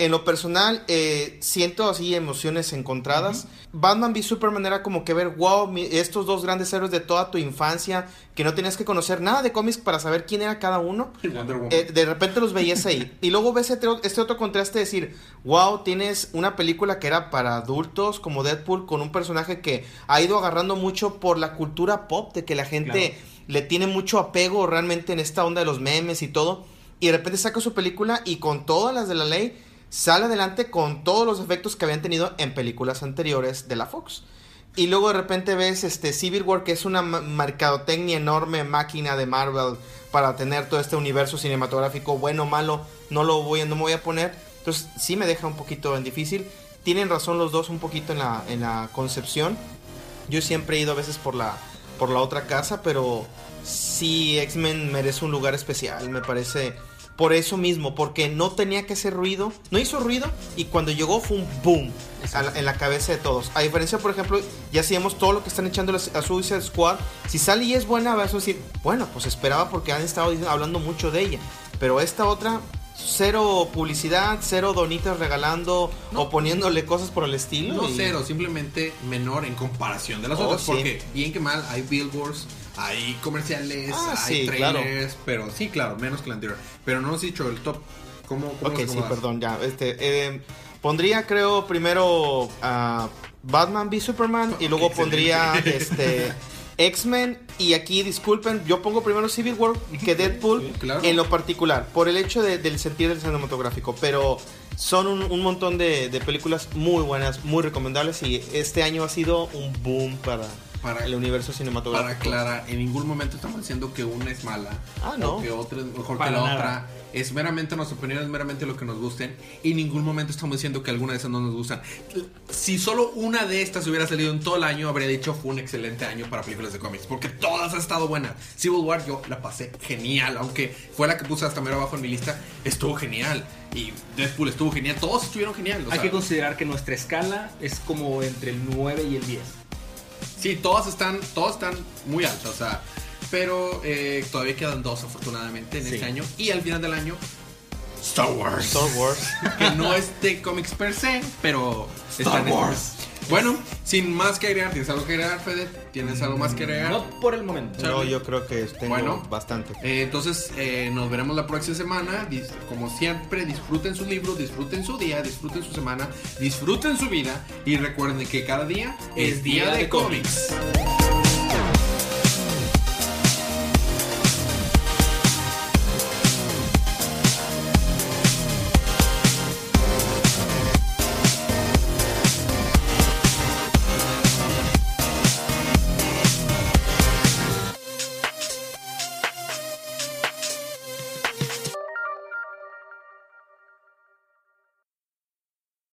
en lo personal, eh, siento así emociones encontradas. Batman v Superman era como que ver, wow, mi- estos dos grandes héroes de toda tu infancia, que no tenías que conocer nada de cómics para saber quién era cada uno. Eh, de repente los veías ahí. Y luego ves este, este otro contraste de decir, wow, tienes una película que era para adultos como Deadpool, con un personaje que ha ido agarrando mucho por la cultura pop, de que la gente le tiene mucho apego realmente en esta onda de los memes y todo. Y de repente saca su película y con todas las de la ley sale adelante con todos los efectos que habían tenido en películas anteriores de la Fox. Y luego de repente ves este Civil War, que es una mercadotecnia enorme, máquina de Marvel para tener todo este universo cinematográfico, bueno malo, no lo voy, no me voy a poner. Entonces sí me deja un poquito en difícil. Tienen razón los dos un poquito en la, en la concepción. Yo siempre he ido a veces por la, por la otra casa, pero sí X-Men merece un lugar especial, me parece. Por eso mismo, porque no tenía que hacer ruido, no hizo ruido y cuando llegó fue un boom en la cabeza de todos. A diferencia, por ejemplo, ya hacíamos todo lo que están echando a Suicide Squad. Si sale y es buena, vas a decir, bueno, pues esperaba porque han estado hablando mucho de ella. Pero esta otra, cero publicidad, cero donitas regalando No. o poniéndole cosas por el estilo. No y- cero, simplemente menor en comparación de las Oh, otras. sí. Porque, bien que mal, hay billboards, hay comerciales, Ah, hay sí, claro. trailers, pero sí, claro, menos que la anterior. Pero no hemos dicho el top. ¿Cómo, cómo Ok, sí, perdón, ya. Este, eh, pondría, creo, primero a Batman v Superman y luego Excelente. pondría este X-Men. Y aquí, disculpen, yo pongo primero Civil War que Deadpool Sí, claro. en lo particular, por el hecho de- del sentido del cinematográfico. Pero son un, un montón de, de películas muy buenas, muy recomendables. Y este año ha sido un boom para, Para- el universo Para cinematográfico. aclarar, en ningún momento estamos diciendo que una es mala Ah, no. o que otra es mejor Para que la nada. otra. Es meramente nuestra opinión, es meramente lo que nos gusten. Y en ningún momento estamos diciendo que alguna de esas no nos gustan. Si solo una de estas hubiera salido en todo el año, habría dicho fue un excelente año para películas de cómics. Porque todas han estado buenas. Civil War yo la pasé genial. Aunque fue la que puse hasta mero abajo en mi lista, estuvo genial. Y Deadpool estuvo genial. Todos estuvieron genial. Hay sea, que considerar que nuestra escala es como entre el 9 y el 10. Sí, todas están, todas están muy altas, o sea, pero eh, todavía quedan dos afortunadamente en Sí. este año y al final del año Star Wars, Star Wars. que no es de cómics per se, pero está Star Wars. Netflix. Bueno, sin más que agregar, ¿tienes algo que agregar, Fede? ¿Tienes algo más que agregar? No por el momento. No, yo creo que tengo Bueno. bastante. Eh, entonces eh, nos veremos la próxima semana. Dis- Como siempre, disfruten sus libros, disfruten su día, disfruten su semana, disfruten su vida y recuerden que cada día es día de cómics.